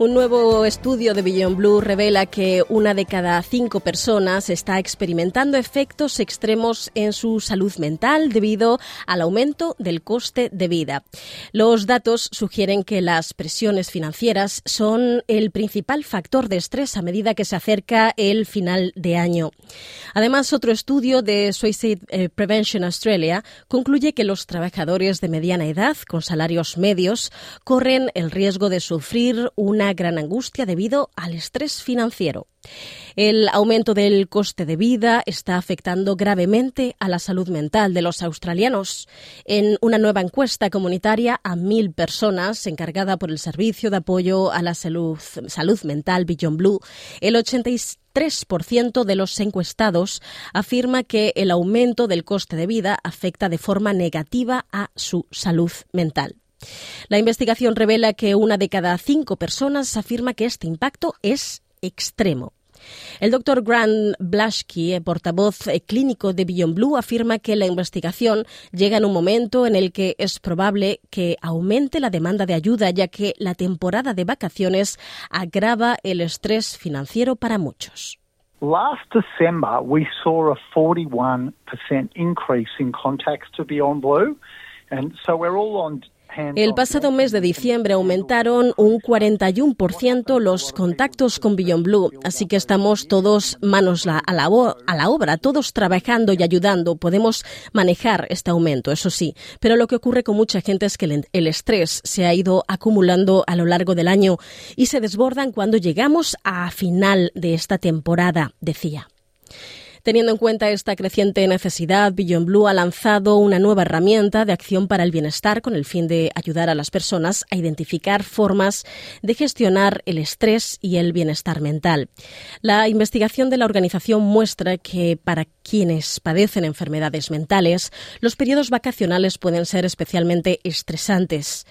Un nuevo estudio de Beyond Blue revela que una de cada cinco personas está experimentando efectos extremos en su salud mental debido al aumento del coste de vida. Los datos sugieren que las presiones financieras son el principal factor de estrés a medida que se acerca el final de año. Además, otro estudio de Suicide eh, Prevention Australia concluye que los trabajadores de mediana edad con salarios medios corren el riesgo de sufrir una gran angustia debido al estrés financiero. El aumento del coste de vida está afectando gravemente a la salud mental de los australianos. En una nueva encuesta comunitaria a mil personas encargada por el Servicio de Apoyo a la Salud, salud Mental Beyond Blue, el 83% de los encuestados afirma que el aumento del coste de vida afecta de forma negativa a su salud mental. La investigación revela que una de cada cinco personas afirma que este impacto es extremo. El doctor Grant Blaschke, eh, portavoz eh, clínico de Beyond Blue, afirma que la investigación llega en un momento en el que es probable que aumente la demanda de ayuda, ya que la temporada de vacaciones agrava el estrés financiero para muchos. Last December, we saw a 41% increase in contacts to Beyond Blue. And so we're all on el pasado mes de diciembre aumentaron un 41% los contactos con Beyond Blue, así que estamos todos manos a la, a la obra, todos trabajando y ayudando. Podemos manejar este aumento, eso sí, pero lo que ocurre con mucha gente es que el estrés se ha ido acumulando a lo largo del año y se desbordan cuando llegamos a final de esta temporada, decía. Teniendo en cuenta esta creciente necesidad, Beyond Blue ha lanzado una nueva herramienta de acción para el bienestar con el fin de ayudar a las personas a identificar formas de gestionar el estrés y el bienestar mental. La investigación de la organización muestra que para quienes padecen enfermedades mentales, los periodos vacacionales pueden ser especialmente estresantes.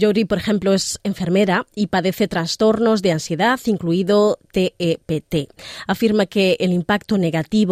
Jody, por ejemplo, es enfermera y padece trastornos de ansiedad, incluido TEPT. Afirma que el impacto negativo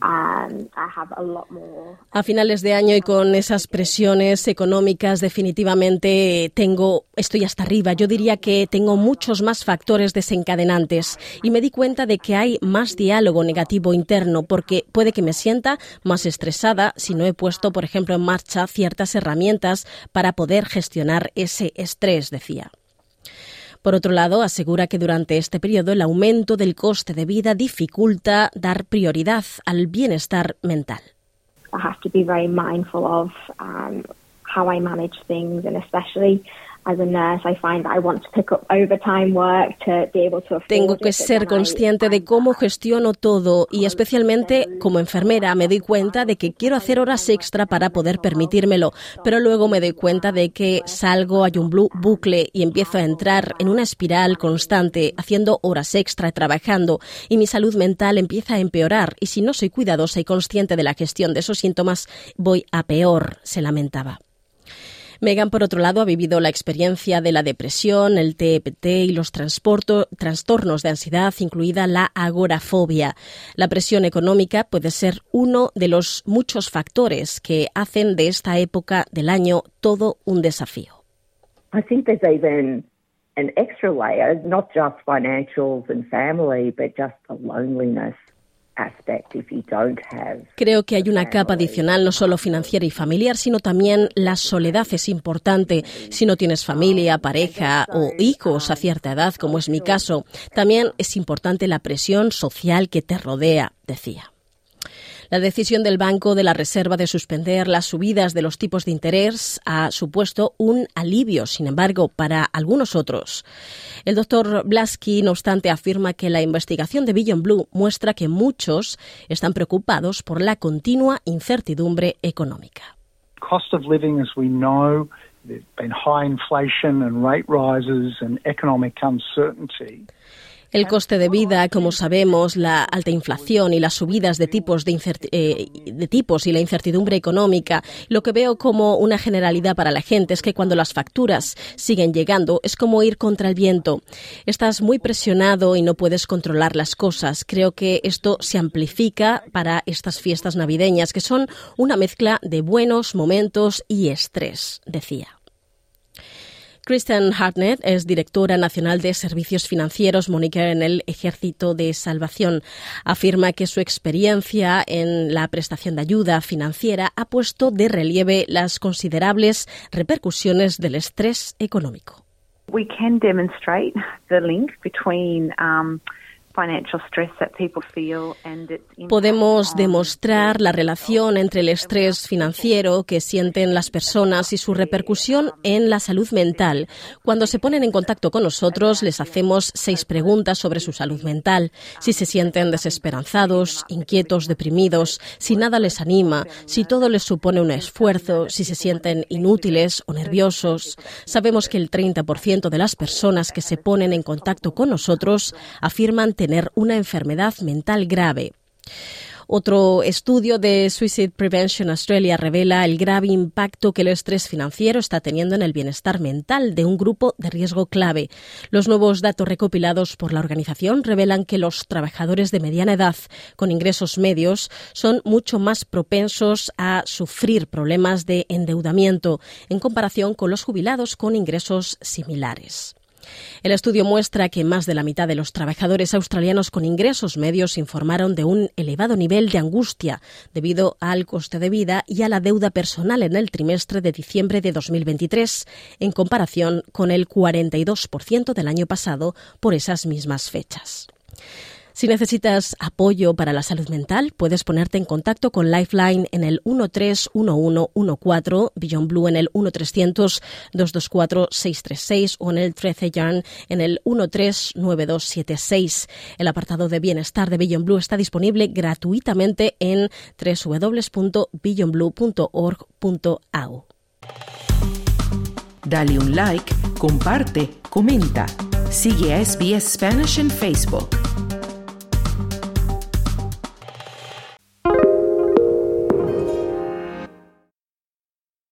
a finales de año y con esas presiones económicas definitivamente tengo, estoy hasta arriba. Yo diría que tengo muchos más factores desencadenantes y me di cuenta de que hay más diálogo negativo interno porque puede que me sienta más estresada si no he puesto, por ejemplo, en marcha ciertas herramientas para poder gestionar ese estrés, decía. Por otro lado, asegura que durante este periodo el aumento del coste de vida dificulta dar prioridad al bienestar mental. I have to be very mindful of um, how I manage things and especially tengo que ser consciente de cómo gestiono todo y especialmente como enfermera me doy cuenta de que quiero hacer horas extra para poder permitírmelo, pero luego me doy cuenta de que salgo, hay un bucle y empiezo a entrar en una espiral constante haciendo horas extra trabajando y mi salud mental empieza a empeorar y si no soy cuidadosa y consciente de la gestión de esos síntomas voy a peor, se lamentaba. Megan, por otro lado, ha vivido la experiencia de la depresión, el TPT y los trastornos de ansiedad, incluida la agorafobia. La presión económica puede ser uno de los muchos factores que hacen de esta época del año todo un desafío. I think there's even an extra layer, not just financials and family, but just loneliness Creo que hay una capa adicional no solo financiera y familiar, sino también la soledad es importante. Si no tienes familia, pareja o hijos a cierta edad, como es mi caso, también es importante la presión social que te rodea, decía. La decisión del Banco de la Reserva de suspender las subidas de los tipos de interés ha supuesto un alivio, sin embargo, para algunos otros. El doctor Blasky, no obstante, afirma que la investigación de Beyond Blue muestra que muchos están preocupados por la continua incertidumbre económica. Cost of living, as we know, there's been high inflation and rate rises and economic uncertainty. El coste de vida, como sabemos, la alta inflación y las subidas de tipos, de, eh, de, tipos y la incertidumbre económica, lo que veo como una generalidad para la gente es que cuando las facturas siguen llegando es como ir contra el viento. Estás muy presionado y no puedes controlar las cosas. Creo que esto se amplifica para estas fiestas navideñas, que son una mezcla de buenos momentos y estrés, decía. Kristen Hartnett es directora nacional de servicios financieros Mónica en el Ejército de Salvación. Afirma que su experiencia en la prestación de ayuda financiera ha puesto de relieve las considerables repercusiones del estrés económico. We can demonstrate the link between um, Podemos demostrar la relación entre el estrés financiero que sienten las personas y su repercusión en la salud mental. Cuando se ponen en contacto con nosotros, les hacemos seis preguntas sobre su salud mental. Si se sienten desesperanzados, inquietos, deprimidos, si nada les anima, si todo les supone un esfuerzo, si se sienten inútiles o nerviosos. Sabemos que el 30% de las personas que se ponen en contacto con nosotros afirman tener tener una enfermedad mental grave. Otro estudio de Suicide Prevention Australia revela el grave impacto que el estrés financiero está teniendo en el bienestar mental de un grupo de riesgo clave. Los nuevos datos recopilados por la organización revelan que los trabajadores de mediana edad con ingresos medios son mucho más propensos a sufrir problemas de endeudamiento en comparación con los jubilados con ingresos similares. El estudio muestra que más de la mitad de los trabajadores australianos con ingresos medios informaron de un elevado nivel de angustia debido al coste de vida y a la deuda personal en el trimestre de diciembre de 2023, en comparación con el 42% del año pasado por esas mismas fechas. Si necesitas apoyo para la salud mental, puedes ponerte en contacto con Lifeline en el 131114, Beyond Blue en el 1300 224 636 o en el 13 Yarn en el 139276. El apartado de bienestar de Beyond Blue está disponible gratuitamente en www.beyondblue.org.au. Dale un like, comparte, comenta. Sigue a SBS Spanish en Facebook.